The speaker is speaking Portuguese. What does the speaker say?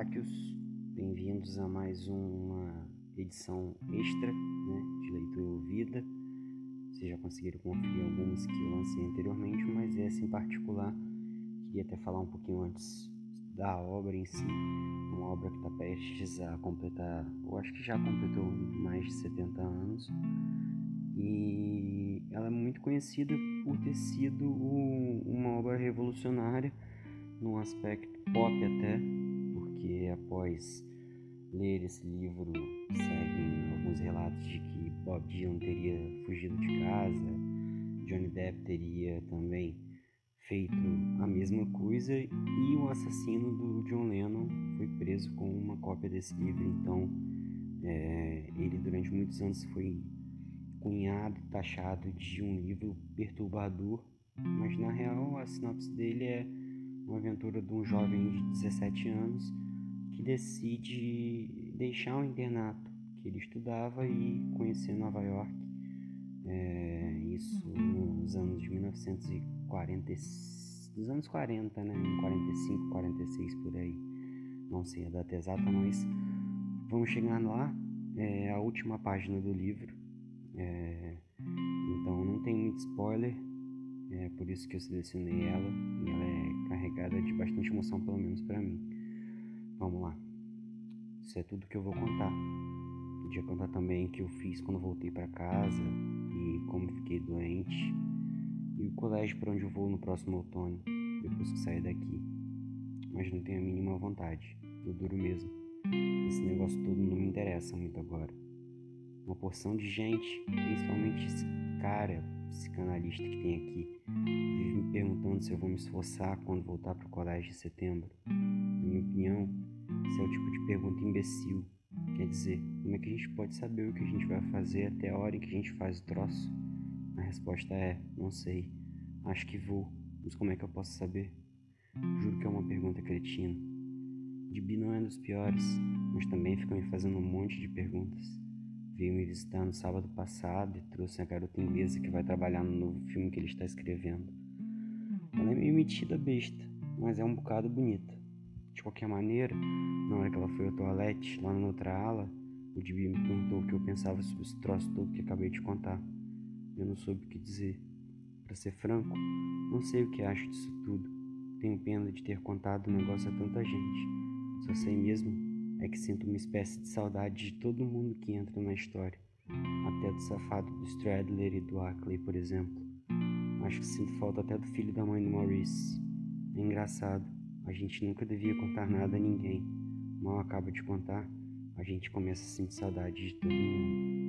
terráqueos, bem-vindos a mais uma edição extra né, de leitura ouvida. Vocês já conseguiram conferir algumas que eu lancei anteriormente, mas essa em particular queria até falar um pouquinho antes da obra em si. Uma obra que está prestes a completar, eu acho que já completou mais de 70 anos. E ela é muito conhecida por ter sido uma obra revolucionária num aspecto pop até, porque após ler esse livro seguem alguns relatos de que Bob Dylan teria fugido de casa, Johnny Depp teria também feito a mesma coisa e o assassino do John Lennon foi preso com uma cópia desse livro. Então, é, ele durante muitos anos foi cunhado, taxado de um livro perturbador, mas na real a sinopse dele é uma aventura de um jovem de 17 anos que decide deixar o internato que ele estudava e conhecer Nova York. É, isso nos anos de 1940, nos anos 40, né? Em 45, 46 por aí. Não sei a data exata, mas vamos chegar lá. É a última página do livro. É, então não tem muito spoiler. É por isso que eu selecionei ela. E ela é carregada de bastante emoção, pelo menos para mim. Vamos lá. Isso é tudo que eu vou contar. Podia contar também que eu fiz quando voltei para casa e como fiquei doente e o colégio para onde eu vou no próximo outono, depois que sair daqui. Mas não tenho a mínima vontade. Eu duro mesmo. Esse negócio todo não me interessa muito agora. Uma porção de gente, principalmente esse cara psicanalista que tem aqui, vive me perguntando se eu vou me esforçar quando voltar para o colégio em setembro. Na minha opinião, esse é o tipo de pergunta imbecil. Quer dizer, como é que a gente pode saber o que a gente vai fazer até a hora em que a gente faz o troço? A resposta é: não sei. Acho que vou, mas como é que eu posso saber? Juro que é uma pergunta cretina. Dibi não é dos piores, mas também fica me fazendo um monte de perguntas. Veio me visitar no sábado passado e trouxe a garota inglesa que vai trabalhar no novo filme que ele está escrevendo. Ela é meio metida besta, mas é um bocado bonita. De qualquer maneira, na hora que ela foi ao toalete, lá na outra ala, o Dibi me perguntou o que eu pensava sobre esse troço todo que acabei de contar. Eu não soube o que dizer. Para ser franco, não sei o que acho disso tudo. Tenho pena de ter contado o negócio a tanta gente. Só sei mesmo é que sinto uma espécie de saudade de todo mundo que entra na história, até do safado do Stradler e do Ackley, por exemplo. Acho que sinto falta até do filho da mãe do Maurice. É engraçado, a gente nunca devia contar nada a ninguém. Mal acaba de contar, a gente começa a sentir saudade de todo mundo.